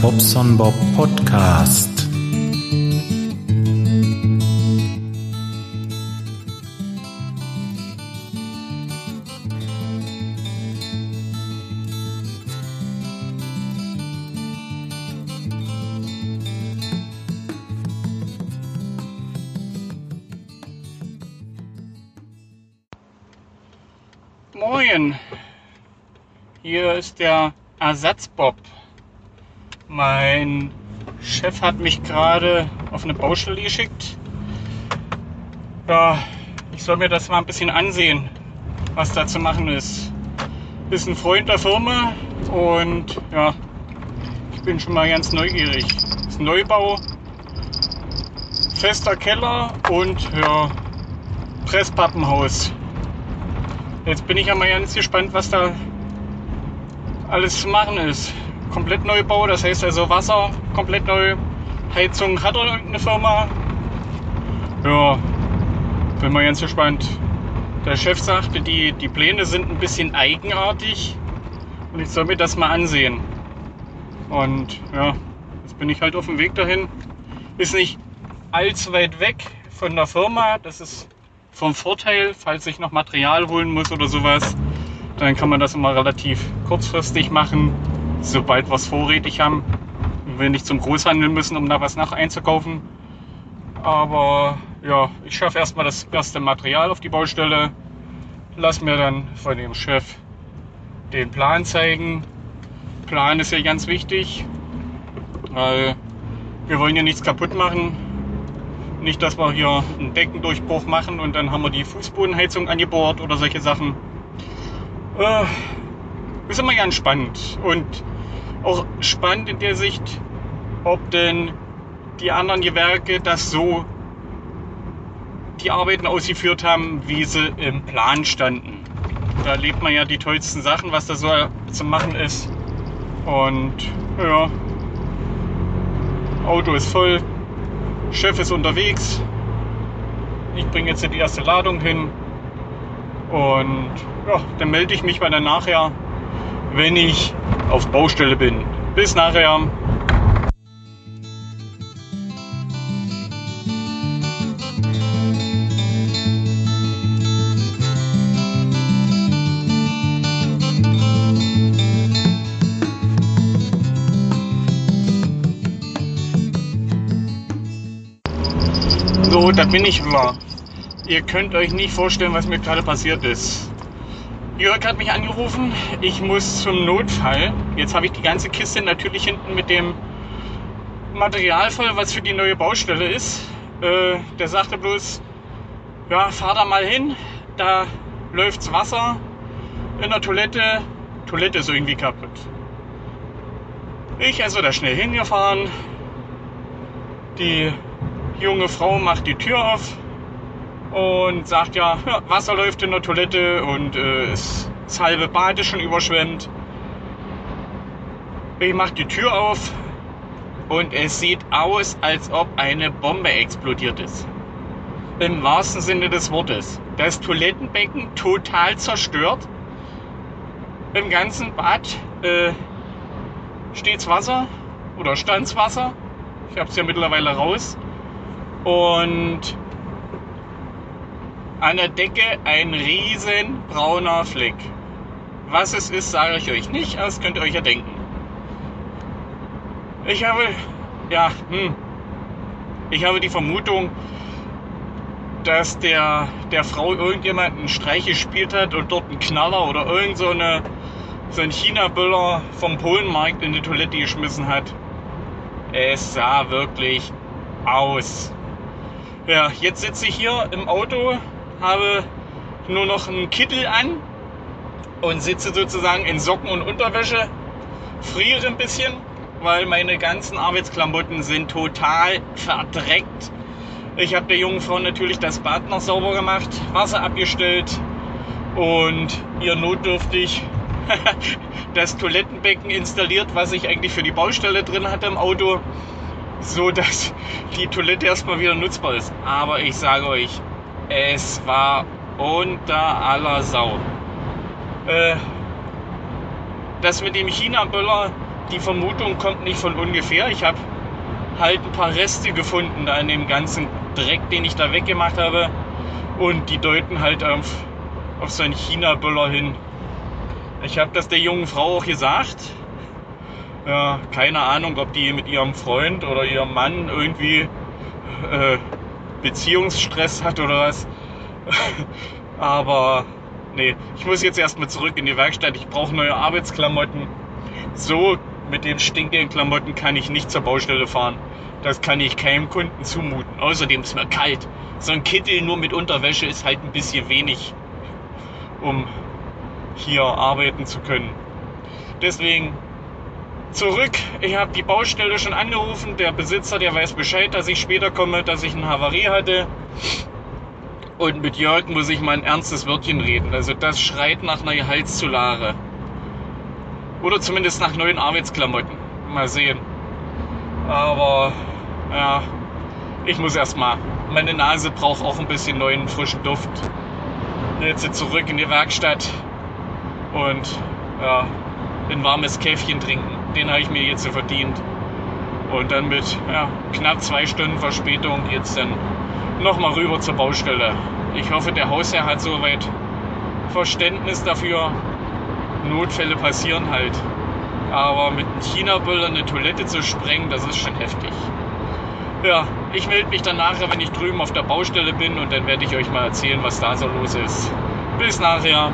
Bobson Bob Podcast. Moin, hier ist der Ersatzbob. Mein Chef hat mich gerade auf eine Baustelle geschickt. Ja, ich soll mir das mal ein bisschen ansehen, was da zu machen ist. Ist ein Freund der Firma und ja, ich bin schon mal ganz neugierig. Ist ein Neubau, fester Keller und ja, Presspappenhaus. Jetzt bin ich ja mal ganz gespannt, was da alles zu machen ist. Komplett Neubau, das heißt also Wasser komplett neu. Heizung hat er irgendeine Firma. Ja, bin mal ganz gespannt. Der Chef sagte, die, die Pläne sind ein bisschen eigenartig und ich soll mir das mal ansehen. Und ja, jetzt bin ich halt auf dem Weg dahin. Ist nicht allzu weit weg von der Firma. Das ist vom Vorteil, falls ich noch Material holen muss oder sowas. Dann kann man das immer relativ kurzfristig machen, sobald wir es vorrätig haben. Wir nicht zum Großhandel müssen, um da was nach einzukaufen. Aber ja, ich schaffe erstmal das erste Material auf die Baustelle. Lass mir dann von dem Chef den Plan zeigen. Plan ist ja ganz wichtig, weil wir wollen ja nichts kaputt machen. Nicht, dass wir hier einen Deckendurchbruch machen und dann haben wir die Fußbodenheizung angebohrt oder solche Sachen. Äh, ist immer ganz spannend. Und auch spannend in der Sicht, ob denn die anderen Gewerke das so die Arbeiten ausgeführt haben, wie sie im Plan standen. Da erlebt man ja die tollsten Sachen, was da so zu machen ist. Und ja, Auto ist voll, Chef ist unterwegs. Ich bringe jetzt die erste Ladung hin. Und ja, dann melde ich mich bei dann nachher, wenn ich auf Baustelle bin. Bis nachher. So, da bin ich wieder. Ihr könnt euch nicht vorstellen, was mir gerade passiert ist. Jörg hat mich angerufen, ich muss zum Notfall. Jetzt habe ich die ganze Kiste natürlich hinten mit dem Material voll, was für die neue Baustelle ist. Äh, der sagte bloß, ja, fahr da mal hin, da läuft's Wasser in der Toilette. Toilette ist irgendwie kaputt. Ich also da schnell hingefahren. Die junge Frau macht die Tür auf und sagt ja, Wasser läuft in der Toilette und äh, ist, das halbe Bad ist schon überschwemmt. Ich mache die Tür auf und es sieht aus, als ob eine Bombe explodiert ist. Im wahrsten Sinne des Wortes. Das Toilettenbecken total zerstört. Im ganzen Bad äh, steht's Wasser oder stands Wasser. Ich habe es ja mittlerweile raus. Und an der Decke ein riesen brauner Fleck. Was es ist, sage ich euch nicht, das könnt ihr euch ja denken. Ich habe, ja, hm, ich habe die Vermutung, dass der, der Frau irgendjemand einen Streich gespielt hat und dort einen Knaller oder irgend so, eine, so ein China-Böller vom Polenmarkt in die Toilette geschmissen hat. Es sah wirklich aus. Ja, jetzt sitze ich hier im Auto, habe nur noch einen Kittel an und sitze sozusagen in Socken und Unterwäsche, friere ein bisschen, weil meine ganzen Arbeitsklamotten sind total verdreckt. Ich habe der jungen Frau natürlich das Bad noch sauber gemacht, Wasser abgestellt und ihr notdürftig das Toilettenbecken installiert, was ich eigentlich für die Baustelle drin hatte im Auto so dass die Toilette erstmal wieder nutzbar ist. Aber ich sage euch, es war unter aller Sau. Äh, das mit dem China-Böller die Vermutung kommt nicht von ungefähr. Ich habe halt ein paar Reste gefunden da in dem ganzen Dreck, den ich da weggemacht habe. Und die deuten halt auf, auf so einen China-Böller hin. Ich habe das der jungen Frau auch gesagt. Ja, keine Ahnung, ob die mit ihrem Freund oder ihrem Mann irgendwie äh, Beziehungsstress hat oder was. Aber nee, ich muss jetzt erstmal zurück in die Werkstatt. Ich brauche neue Arbeitsklamotten. So mit den stinkenden Klamotten kann ich nicht zur Baustelle fahren. Das kann ich keinem Kunden zumuten. Außerdem ist mir kalt. So ein Kittel nur mit Unterwäsche ist halt ein bisschen wenig, um hier arbeiten zu können. Deswegen zurück. Ich habe die Baustelle schon angerufen. Der Besitzer, der weiß Bescheid, dass ich später komme, dass ich eine Havarie hatte. Und mit Jörg muss ich mal ein ernstes Wörtchen reden. Also das schreit nach einer Gehaltszulare. Oder zumindest nach neuen Arbeitsklamotten. Mal sehen. Aber ja, ich muss erstmal. Meine Nase braucht auch ein bisschen neuen frischen Duft. Jetzt zurück in die Werkstatt und ja, ein warmes Käffchen trinken. Den habe ich mir jetzt verdient. Und dann mit ja, knapp zwei Stunden Verspätung jetzt dann nochmal rüber zur Baustelle. Ich hoffe, der Hausherr hat soweit Verständnis dafür. Notfälle passieren halt. Aber mit einem China-Böller eine Toilette zu sprengen, das ist schon heftig. Ja, ich melde mich dann nachher, wenn ich drüben auf der Baustelle bin und dann werde ich euch mal erzählen, was da so los ist. Bis nachher.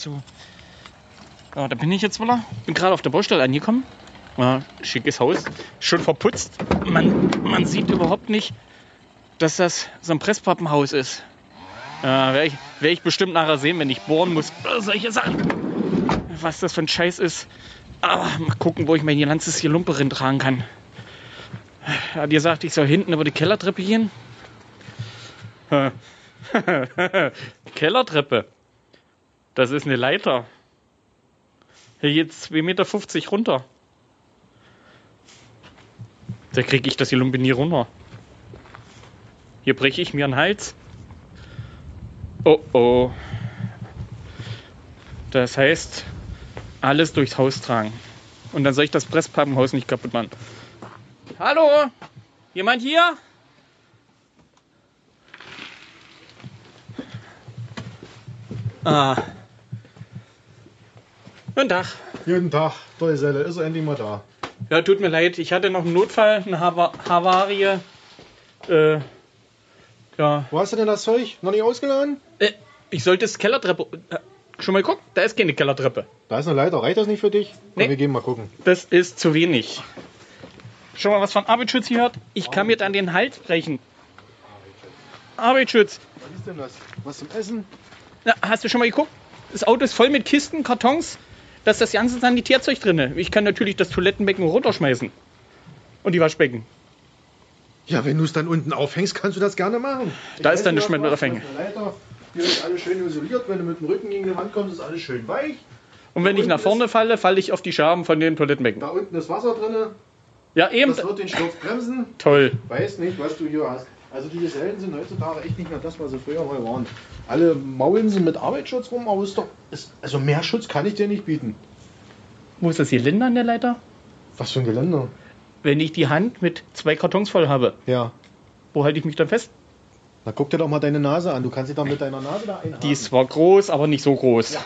Mist, Auto zu. Ja, da bin ich jetzt wohl. Bin gerade auf der Baustelle angekommen. Ja, schickes Haus. Schon verputzt. Man, man sieht überhaupt nicht, dass das so ein Presspappenhaus ist. Ja, Werde ich, werd ich bestimmt nachher sehen, wenn ich bohren muss. Oder solche Sachen. Was das für ein Scheiß ist. Aber mal gucken, wo ich mein ganzes hier Lumpe tragen kann. Er hat gesagt, ich soll hinten über die Kellertreppe gehen. Äh. Kellertreppe. Das ist eine Leiter. Hier geht's 2,50 Meter runter. Da kriege ich das hier Lumpe nie runter. Hier breche ich mir einen Hals. Oh oh. Das heißt, alles durchs Haus tragen. Und dann soll ich das Presspappenhaus nicht kaputt machen. Hallo? Jemand hier? Ah. Guten Tag. Guten Tag, tolle Selle, ist er endlich mal da. Ja, tut mir leid. Ich hatte noch einen Notfall, eine Hava Havarie. Äh, ja. Wo hast du denn das Zeug? Noch nicht ausgeladen? Äh, ich sollte das Kellertreppe. Äh, schon mal geguckt? Da ist keine Kellertreppe. Da ist eine Leiter, reicht das nicht für dich? Nee. wir gehen mal gucken. Das ist zu wenig. Schon mal was von Arbeitsschutz gehört? Ich kann mir dann den Hals brechen. Arbeitsschutz. Was ist denn das? Was zum Essen? Na, hast du schon mal geguckt? Das Auto ist voll mit Kisten, Kartons. Da ist das ganze Sanitärzeug drin. Ich kann natürlich das Toilettenbecken runterschmeißen. Und die Waschbecken. Ja, wenn du es dann unten aufhängst, kannst du das gerne machen. Ich Da ist weiß, dann das mehr mit aufhängen. Ist. Hier ist alles schön isoliert. Wenn du mit dem Rücken gegen die Wand kommst, ist alles schön weich. Und wenn ich nach vorne falle, falle ich auf die Scherben von den Toilettenbecken. Da unten ist Wasser drin. Ja, eben. Das wird den Sturz bremsen. Toll. Weiß nicht, was du hier hast. Also die Gesellen sind heutzutage echt nicht mehr das, was sie früher mal waren. Alle maulen sie mit Arbeitsschutz rum, aber ist doch, ist, also mehr Schutz kann ich dir nicht bieten. Wo ist das Geländer an der Leiter? Was für ein Geländer. Wenn ich die Hand mit zwei Kartons voll habe, Ja. wo halte ich mich dann fest? Na guck dir doch mal deine Nase an. Du kannst dich doch mit deiner Nase da einhaken. Die ist zwar groß, aber nicht so groß. Ja.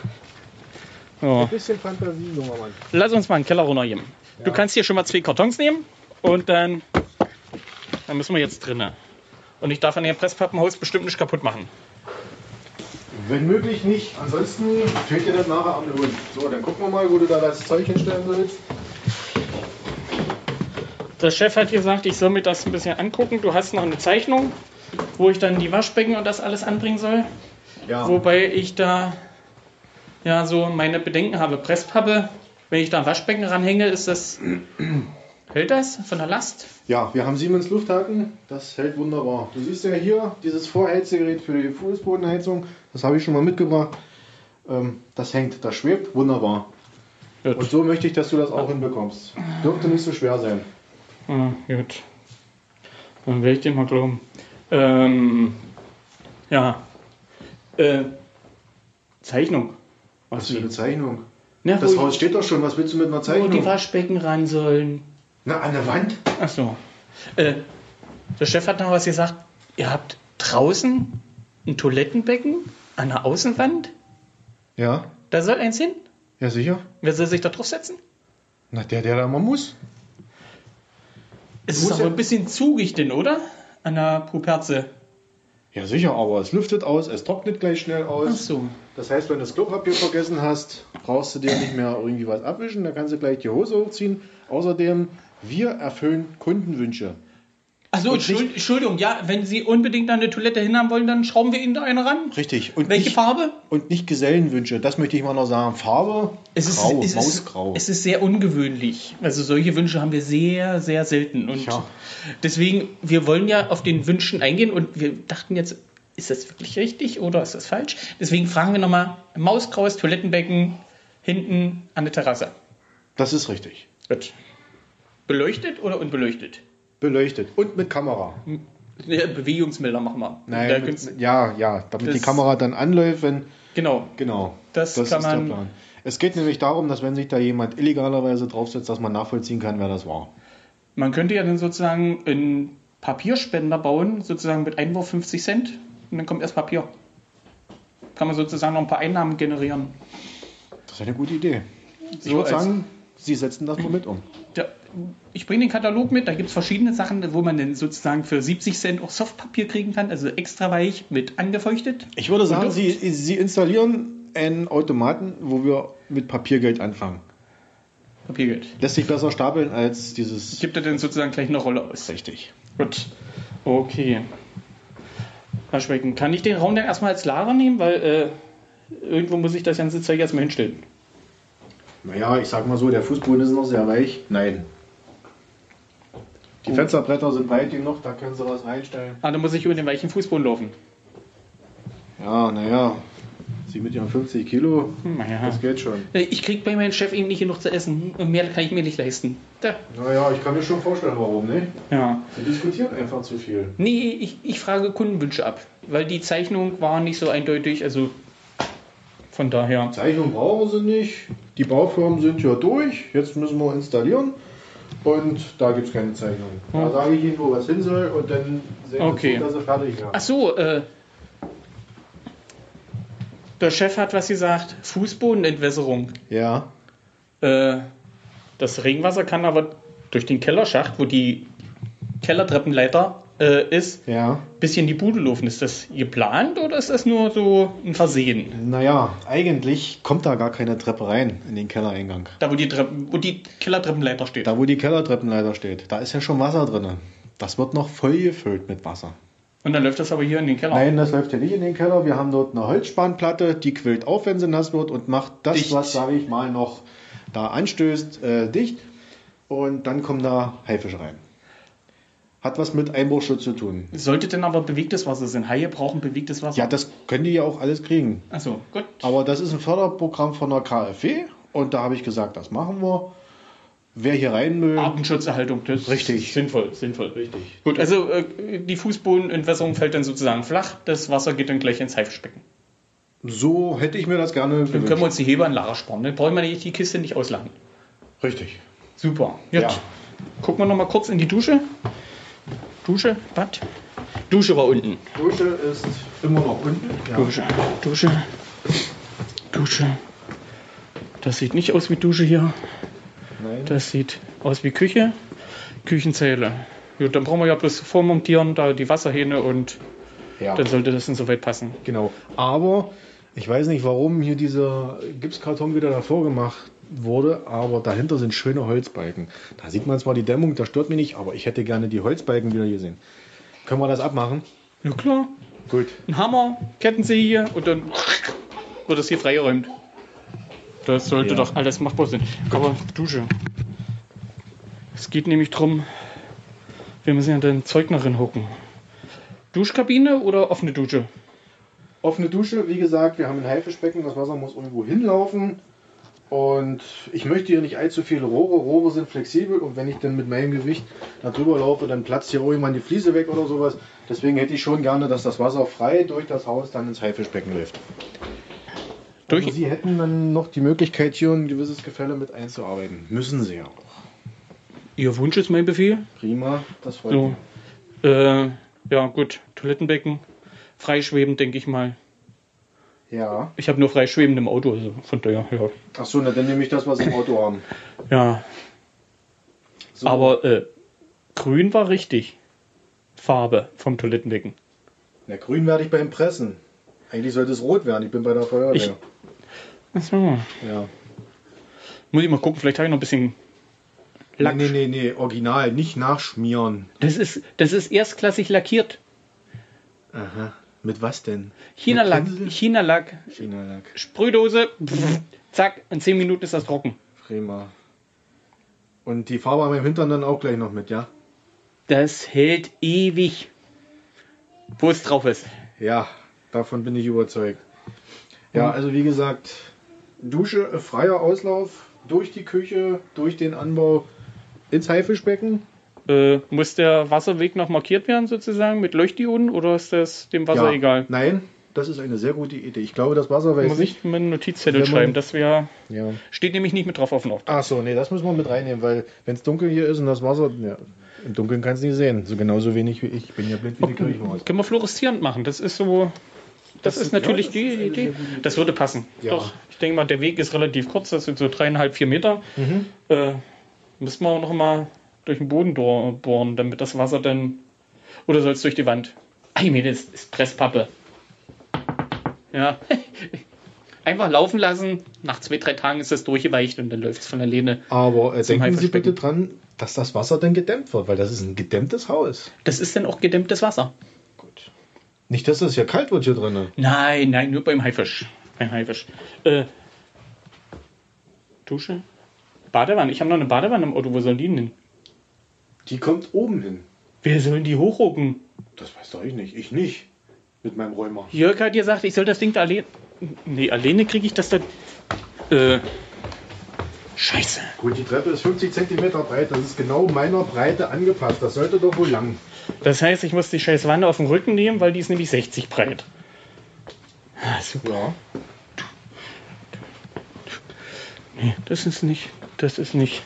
Ja. Ein bisschen Fantasie, junger Mann. Lass uns mal einen Keller runtergehen. Du Ja. kannst hier schon mal zwei Kartons nehmen und dann, dann müssen wir jetzt drinnen. Und ich darf an dem Presspappenhaus bestimmt nicht kaputt machen. Wenn möglich nicht. Ansonsten fehlt dir das nachher am Lohn. So, dann gucken wir mal, wo du da das Zeug hinstellen willst. Der Chef hat gesagt, ich soll mir das ein bisschen angucken. Du hast noch eine Zeichnung, wo ich dann die Waschbecken und das alles anbringen soll. Ja. Wobei ich da ja so meine Bedenken habe. Presspappe, wenn ich da ein Waschbecken ranhänge, ist das Hält das von der Last? Ja, wir haben Siemens Lufthaken, das hält wunderbar. Du siehst ja hier dieses Vorheizgerät für die Fußbodenheizung, das habe ich schon mal mitgebracht. Ähm, das hängt, das schwebt wunderbar. Gut. Und so möchte ich, dass du das auch hinbekommst. Dürfte nicht so schwer sein. Ah, gut. Dann werde ich dir mal glauben. Ähm, ja. Äh, Zeichnung. Was für eine Zeichnung? Na, Das Haus steht doch schon, was willst du mit einer wo die Zeichnung? Waschbecken ran sollen. Na, an der Wand? Ach so. Äh, der Chef hat noch was gesagt. Ihr habt draußen ein Toilettenbecken an der Außenwand. Ja, Da soll eins hin. ja sicher. Wer soll sich da drauf setzen? Na, der, der da mal muss. Es Muss ist aber ja- ein bisschen zugig denn, oder? An der Puperze. Ja, sicher, aber es lüftet aus, es trocknet gleich schnell Ach aus. so. Das heißt, wenn du das Klopapier vergessen hast, brauchst du dir nicht mehr irgendwie was abwischen, dann kannst du gleich die Hose hochziehen. Außerdem, wir erfüllen Kundenwünsche. Nicht- Entschuldigung, ja, wenn Sie unbedingt eine Toilette hinhaben wollen, dann schrauben wir Ihnen da eine ran. Richtig. Und Welche nicht, Farbe? Und nicht Gesellenwünsche, das möchte ich mal noch sagen. Farbe, Es ist, grau, es, ist, mausgrau. es ist sehr ungewöhnlich. Also solche Wünsche haben wir sehr, sehr selten. Und Tja. deswegen, wir wollen ja auf den Wünschen eingehen und wir dachten jetzt, ist das wirklich richtig oder ist das falsch? Deswegen fragen wir nochmal, mausgraues Toilettenbecken hinten an der Terrasse. das ist richtig. Gut. Beleuchtet oder unbeleuchtet? Beleuchtet und mit Kamera. Ja, Bewegungsmelder machen wir. Nein, mit, ja, ja, damit Das- die Kamera dann anläuft, wenn. genau. Genau. Das kann ist der man- Plan. Es geht nämlich darum, dass wenn sich da jemand illegalerweise draufsetzt, dass man nachvollziehen kann, wer das war. Man könnte ja dann sozusagen einen Papierspender bauen, sozusagen mit Einwurf 50 Cent und dann kommt erst Papier. Kann man sozusagen noch ein paar Einnahmen generieren. Das ist eine gute Idee. Ich So würde sagen, Sie setzen das mal mit um. Ja, ich bringe den Katalog mit, da gibt es verschiedene Sachen, wo man dann sozusagen für 70 Cent auch Softpapier kriegen kann, also extra weich mit angefeuchtet. Ich würde sagen, Sie, Sie installieren einen Automaten, wo wir mit Papiergeld anfangen. Papiergeld. Lässt sich besser stapeln als dieses. Gibt er dann sozusagen gleich eine Rolle aus? Richtig. Gut. Okay. Waschbecken. Kann ich den Raum dann erstmal als Lager nehmen? Weil äh, irgendwo muss ich das ganze Zeug erstmal hinstellen. Naja, ich sag mal so, der Fußboden ist noch sehr weich. Nein. Die Gut. Fensterbretter sind weit genug, da können Sie was reinstellen. Ah, dann muss ich über den weichen Fußboden laufen. Ja, naja. Sie mit Ihren 50 Kilo, Naja. das geht schon. Äh, Ich krieg bei meinem Chef eben nicht genug zu essen. Und Mehr kann ich mir nicht leisten. Da. Naja, ich kann mir schon vorstellen, warum, ne? Ja. Sie diskutieren einfach zu viel. Nee, ich, ich frage Kundenwünsche ab. Weil die Zeichnung war nicht so eindeutig. Also von daher. Zeichnung brauchen Sie nicht. Die Baufirmen sind ja durch. Jetzt müssen wir installieren. Und da gibt es keine Zeichnung. Da Hm. sage ich Ihnen, wo was hin soll und dann sehen wir Okay. dass Sie fertig werden. Ach so, äh. Der Chef hat was gesagt. Fußbodenentwässerung. Ja. Äh, das Regenwasser kann aber durch den Kellerschacht, wo die Kellertreppenleiter äh, ist, Ja. bis hier in die Bude laufen. Ist das geplant oder ist das nur so ein Versehen? Naja, eigentlich kommt da gar keine Treppe rein in den Kellereingang. Da, wo die, Treppen, wo die Kellertreppenleiter steht. Da, wo die Kellertreppenleiter steht, da ist ja schon Wasser drin. Das wird noch voll gefüllt mit Wasser. Und dann läuft das aber hier in den Keller. Nein, das läuft ja nicht in den Keller. Wir haben dort eine Holzspanplatte, die quillt auf, wenn sie nass wird und macht das, Dicht. was, sage ich mal, noch da anstößt, äh, dicht. Und dann kommen da Haifische rein. Hat was mit Einbruchschutz zu tun. Sollte denn aber bewegtes Wasser sein? Haie brauchen bewegtes Wasser. Ja, das können die ja auch alles kriegen. Achso, gut. Aber das ist ein Förderprogramm von der KfW und da habe ich gesagt, das machen wir. Wer hier rein will, Artenschutzerhaltung, das Richtig. ist sinnvoll, sinnvoll. richtig. Gut, also äh, die Fußbodenentwässerung fällt dann sozusagen flach, das Wasser geht dann gleich ins Haifischbecken. So hätte ich mir das gerne Dann können wir gewünscht. uns die Hebeanlage sparen. Dann brauchen wir die Kiste nicht ausladen. Richtig. Super. Gut. Ja. Gucken wir noch mal kurz in die Dusche. Dusche, Bad. Dusche war unten. Dusche ist immer noch unten. Ja. Dusche, Dusche, Dusche. Das sieht nicht aus wie Dusche hier. Nein. Das sieht aus wie Küche. Küchenzeile. Gut, dann brauchen wir ja bloß vormontieren, da die Wasserhähne und Ja. dann sollte das insoweit passen. Genau. Aber ich weiß nicht, warum hier dieser Gipskarton wieder davor gemacht wurde, aber dahinter sind schöne Holzbalken. Da sieht man zwar die Dämmung, das stört mich nicht, aber ich hätte gerne die Holzbalken wieder gesehen. Können wir das abmachen? Ja klar. Gut. Ein Hammer, Kettensäge und dann wird das hier freigeräumt. Das sollte Ja. doch alles machbar sein. Aber Dusche. Es geht nämlich drum, wir müssen ja den Zeug noch hucken. Duschkabine oder offene Dusche? Offene Dusche, wie gesagt, wir haben ein Haifischbecken, das Wasser muss irgendwo hinlaufen. Und ich möchte hier nicht allzu viele Rohre. Rohre sind flexibel und wenn ich dann mit meinem Gewicht da drüber laufe, dann platzt hier irgendwann die Fliese weg oder sowas. Deswegen hätte ich schon gerne, dass das Wasser frei durch das Haus dann ins Haifischbecken läuft. Durch, Also Sie hätten dann noch die Möglichkeit, hier ein gewisses Gefälle mit einzuarbeiten. Müssen Sie ja auch. Ihr Wunsch ist mein Befehl. Prima, das freut So. mich. Äh, ja, gut. Toilettenbecken. Freischwebend, denke ich mal. Ja. Ich habe nur freischwebend im Auto, also von daher, ja. Achso, na dann nehme ich das, was im Auto haben. Ja, So. aber äh, grün war richtig. Farbe vom Toilettenbecken. Na, grün werde ich beim Pressen. Eigentlich sollte es rot werden. Ich bin bei der Feuerwehr. Ich- Achso. ja. Muss ich mal gucken, vielleicht habe ich noch ein bisschen Lack. Nee, nee, nee, nee, original, nicht nachschmieren. Das ist, das ist erstklassig lackiert. Aha. Mit was denn? China-Lack. China-Lack. China-Lack. Sprühdose. Pff, zack, in 10 Minuten ist das trocken. Prima. Und die Farbe am Hintern dann auch gleich noch mit, ja? Das hält ewig. Wo es drauf ist. Ja, davon bin ich überzeugt. Ja, also wie gesagt, Dusche, äh, freier Auslauf durch die Küche, durch den Anbau ins Haifischbecken. Äh, muss der Wasserweg noch markiert werden, sozusagen, mit Leuchtdioden oder ist das dem Wasser ja. egal? Nein, das ist eine sehr gute Idee. Ich glaube, das Wasser weiß Muss nicht. ich mir einen Notizzettel schreiben, das wäre. Ja. Steht nämlich nicht mit drauf auf den Ort. Ach so, nee, das müssen wir mit reinnehmen, weil wenn es dunkel hier ist und das Wasser, ja, im Dunkeln kannst du nicht sehen. So genauso wenig wie ich. Ich bin ja blind wie die Kirchenmaus. Können wir fluoreszierend machen? Das ist so. Das, Das ist natürlich ja, das die Idee. Das würde passen. Ja. Doch, ich denke mal, der Weg ist relativ kurz, das sind so dreieinhalb, vier Meter. Mhm. Äh, müssen wir auch noch mal durch den Boden bohren, damit das Wasser dann. Oder soll es durch die Wand? Ach, nee, das ist Presspappe. Ja. Einfach laufen lassen. Nach zwei, drei Tagen ist das durchgeweicht und dann läuft es von alleine. Aber äh, denken Sie bitte dran, dass das Wasser dann gedämmt wird, weil das ist ein gedämmtes Haus. Das ist dann auch gedämmtes Wasser. Gut. Nicht, dass es hier kalt wird hier drin. Nein, nein, nur beim Haifisch. Beim Haifisch. Äh, Dusche? Badewanne. Ich habe noch eine Badewanne im Auto. Wo sollen die denn? Die kommt oben hin. Wer soll die hochrucken? Das weiß doch ich nicht. Ich nicht. Mit meinem Rheuma. Jörg hat gesagt, ich soll das Ding da alleine. Nee, alleine kriege ich das da. Äh. Scheiße. Gut, die Treppe ist 50 cm breit. Das ist genau meiner Breite angepasst. Das sollte doch wohl lang. Das heißt, ich muss die scheiß Wanne auf den Rücken nehmen, weil die ist nämlich 60 breit. Ah, super. Ja. Nee, das ist nicht. Das ist nicht.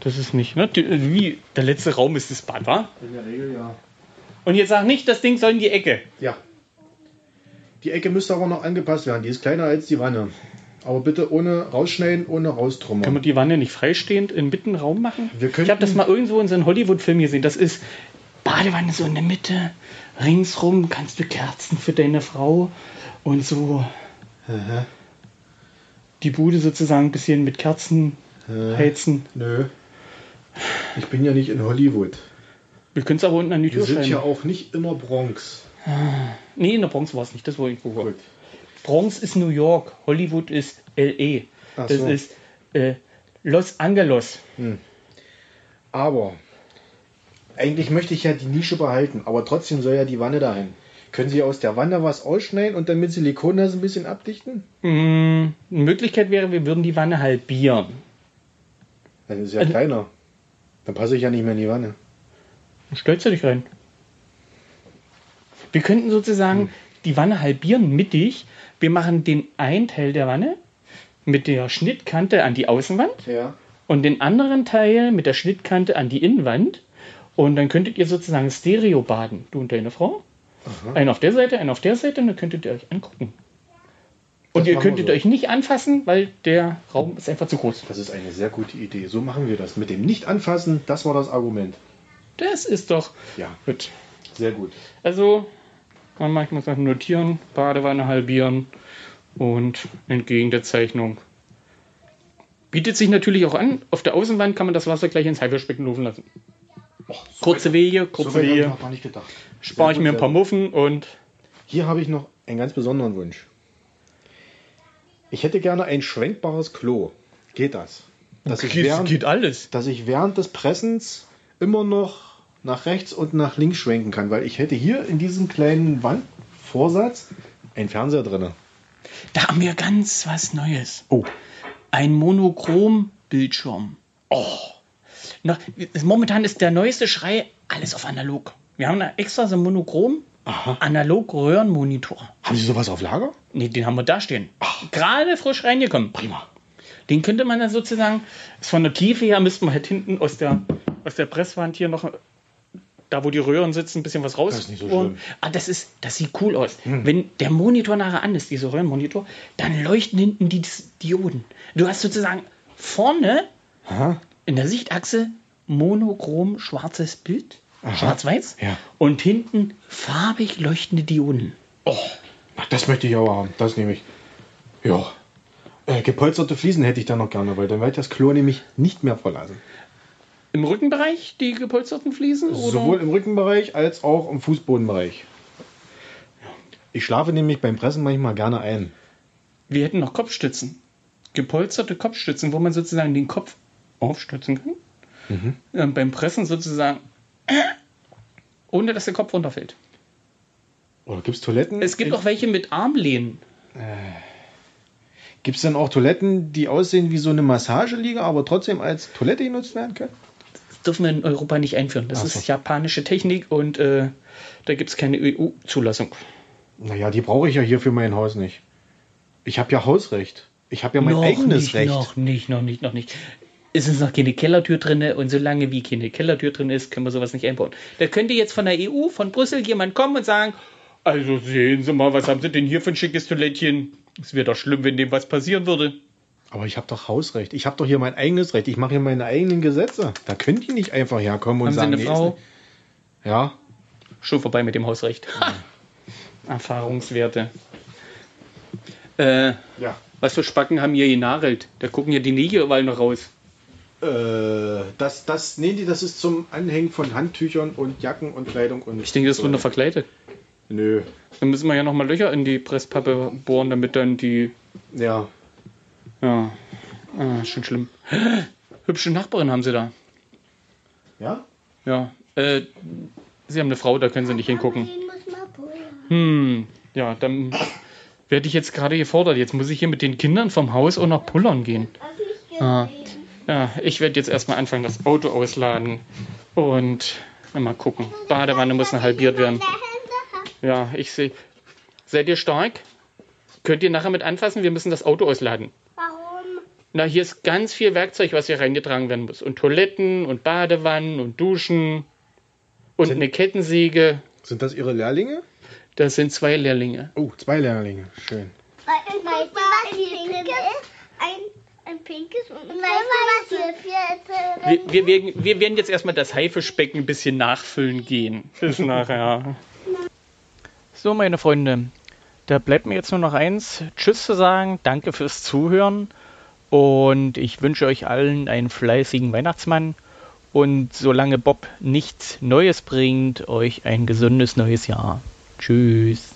Das ist nicht. Ne? Die- Wie? Der letzte Raum ist das Bad, wa? In der Regel ja. Und jetzt sag nicht, das Ding soll in die Ecke. Ja. Die Ecke müsste aber noch angepasst werden. Die ist kleiner als die Wanne. Aber bitte ohne rausschneiden, ohne Können wir raustrümmern. die Wanne nicht freistehend in mitten Raum machen? Wir könnten- ich habe das mal irgendwo in so einem Hollywood-Film gesehen. Das ist Badewanne so in der Mitte. Ringsrum kannst du Kerzen für deine Frau und so Aha. die Bude sozusagen ein bisschen mit Kerzen Äh, heizen. Nö. Ich bin ja nicht in Hollywood. Wir können es aber unten an die Wir Tür sind ja schreiben. auch nicht in der Bronx. Nee, in der Bronx war es nicht. Das war irgendwo. Gut. Bronx ist New York. Hollywood ist L.E. Ach Das so. ist äh, Los Angeles. Aber eigentlich möchte ich ja die Nische behalten, aber trotzdem soll ja die Wanne dahin. Können Sie aus der Wanne was ausschneiden und dann mit Silikon das ein bisschen abdichten? Mm, eine Möglichkeit wäre, wir würden die Wanne halbieren. Dann ist ja Also- kleiner. Dann passe ich ja nicht mehr in die Wanne. Stellst du dich rein. Wir könnten sozusagen die Wanne halbieren mittig. Wir machen den einen Teil der Wanne mit der Schnittkante an die Außenwand Ja. und den anderen Teil mit der Schnittkante an die Innenwand. Und dann könntet ihr sozusagen Stereo baden, du und deine Frau. Einen auf der Seite, einen auf der Seite und dann könntet ihr euch angucken. Und Das ihr könntet so. euch nicht anfassen, weil der Raum ist einfach zu groß. Das ist eine sehr gute Idee. So machen wir das. Mit dem Nicht-Anfassen, das war das Argument. Das ist doch Ja, gut. sehr gut. Also, Mama, ich muss noch notieren, Badewanne halbieren und entgegen der Zeichnung. Bietet sich natürlich auch an, auf der Außenwand kann man das Wasser gleich ins Haifischbecken laufen lassen. Oh, so Kurze Wege, so kurze ich Wege. Spare ich mir ein paar. Muffen und Hier habe ich noch einen ganz besonderen Wunsch. Ich hätte gerne ein schwenkbares Klo. Geht das? dass ich, geht, während, geht alles. dass ich während des Pressens immer noch nach rechts und nach links schwenken kann, weil ich hätte hier in diesem kleinen Wandvorsatz einen Fernseher drin. Da haben wir ganz was Neues. Oh, Ein Monochrom-Bildschirm. Oh. Na, momentan ist der neueste Schrei alles auf analog. Wir haben da extra so einen Monochrom analog Röhrenmonitor. Haben Sie sowas auf Lager? Nee, den haben wir da stehen. Gerade frisch reingekommen. Prima. Den könnte man dann sozusagen, ist von der Tiefe her, müsste man halt hinten aus der, aus der Presswand hier noch, da wo die Röhren sitzen, ein bisschen was raus. Das ist nicht so schlimm. Ah, das ist, das sieht cool aus. Wenn der Monitor nachher an ist, dieser Röhrenmonitor, dann leuchten hinten die Dioden. Du hast sozusagen vorne Aha. in der Sichtachse monochrom schwarzes Bild, schwarz-weiß, Ja. und hinten farbig leuchtende Dioden. Oh, Ach, das möchte ich aber haben. Das nehme ich. Ja. Äh, gepolsterte Fliesen hätte ich da noch gerne, weil dann werde ich das Klo nämlich nicht mehr verlassen. Im Rückenbereich die gepolsterten Fliesen? Oder? Sowohl im Rückenbereich als auch im Fußbodenbereich. Ich schlafe nämlich beim Pressen manchmal gerne ein. Wir hätten noch Kopfstützen. Gepolsterte Kopfstützen, wo man sozusagen den Kopf aufstützen kann. Mhm. Ähm, beim Pressen sozusagen, ohne dass der Kopf runterfällt. Oder gibt es Toiletten? Es gibt auch welche mit Armlehnen. Gibt es dann auch Toiletten, die aussehen wie so eine Massageliege, aber trotzdem als Toilette genutzt werden können? Das dürfen wir in Europa nicht einführen. Das Ach so. ist japanische Technik und äh, da gibt es keine EU-Zulassung. Naja, die brauche ich ja hier für mein Haus nicht. Ich habe ja Hausrecht. Ich habe ja mein eigenes nicht, Recht. Noch nicht, noch nicht, noch nicht. Es ist noch keine Kellertür drin und solange wie keine Kellertür drin ist, können wir sowas nicht einbauen. Da könnte jetzt von der EU, von Brüssel jemand kommen und sagen, also sehen Sie mal, was haben Sie denn hier für ein schickes Toilettchen? Es wäre doch schlimm, wenn dem was passieren würde. Aber ich habe doch Hausrecht. Ich habe doch hier mein eigenes Recht. Ich mache hier meine eigenen Gesetze. Da könnt ihr nicht einfach herkommen und Haben Sie sagen, eine nee, Frau? ist nicht- Ja, Schon vorbei mit dem Hausrecht. Ha! Erfahrungswerte. Äh, ja. was für Spacken haben hier genagelt? Da gucken ja die Nägel überall noch raus. Äh, das, das, nee, die- das ist zum Anhängen von Handtüchern und Jacken und Kleidung und. Ich denke, das wird noch verkleidet. Nö. Dann müssen wir ja nochmal Löcher in die Presspappe bohren, damit dann die Ja. Ja, ah, schon schlimm. Hübsche Nachbarin haben sie da. Ja? Ja, äh, sie haben eine Frau, da können sie nicht hingucken. Pullern. Hm, ja, dann werde ich jetzt gerade gefordert. Jetzt muss ich hier mit den Kindern vom Haus auch noch pullern gehen. Ah. Ja, ich werde jetzt erstmal anfangen, das Auto ausladen und mal gucken. Badewanne muss noch halbiert werden. Ja, ich sehe. Seid ihr stark? Könnt ihr nachher mit anfassen? Wir müssen das Auto ausladen. Warum? Na, hier ist ganz viel Werkzeug, was hier reingetragen werden muss. Und Toiletten und Badewannen und Duschen und Sind- eine Kettensäge. Sind das Ihre Lehrlinge? Das sind zwei Lehrlinge. Oh, zwei Lehrlinge. Schön. Weißt du, was hier drin ist? Ein, ein pinkes und ein weißt du, was hier für Wir, wir, wir, wir werden jetzt erstmal das Haifischbecken ein bisschen nachfüllen gehen. Bis nachher. So, meine Freunde, da bleibt mir jetzt nur noch eins, Tschüss zu sagen. Danke fürs Zuhören. Und ich wünsche euch allen einen fleißigen Weihnachtsmann. Und solange Bob nichts Neues bringt, euch ein gesundes neues Jahr. Tschüss.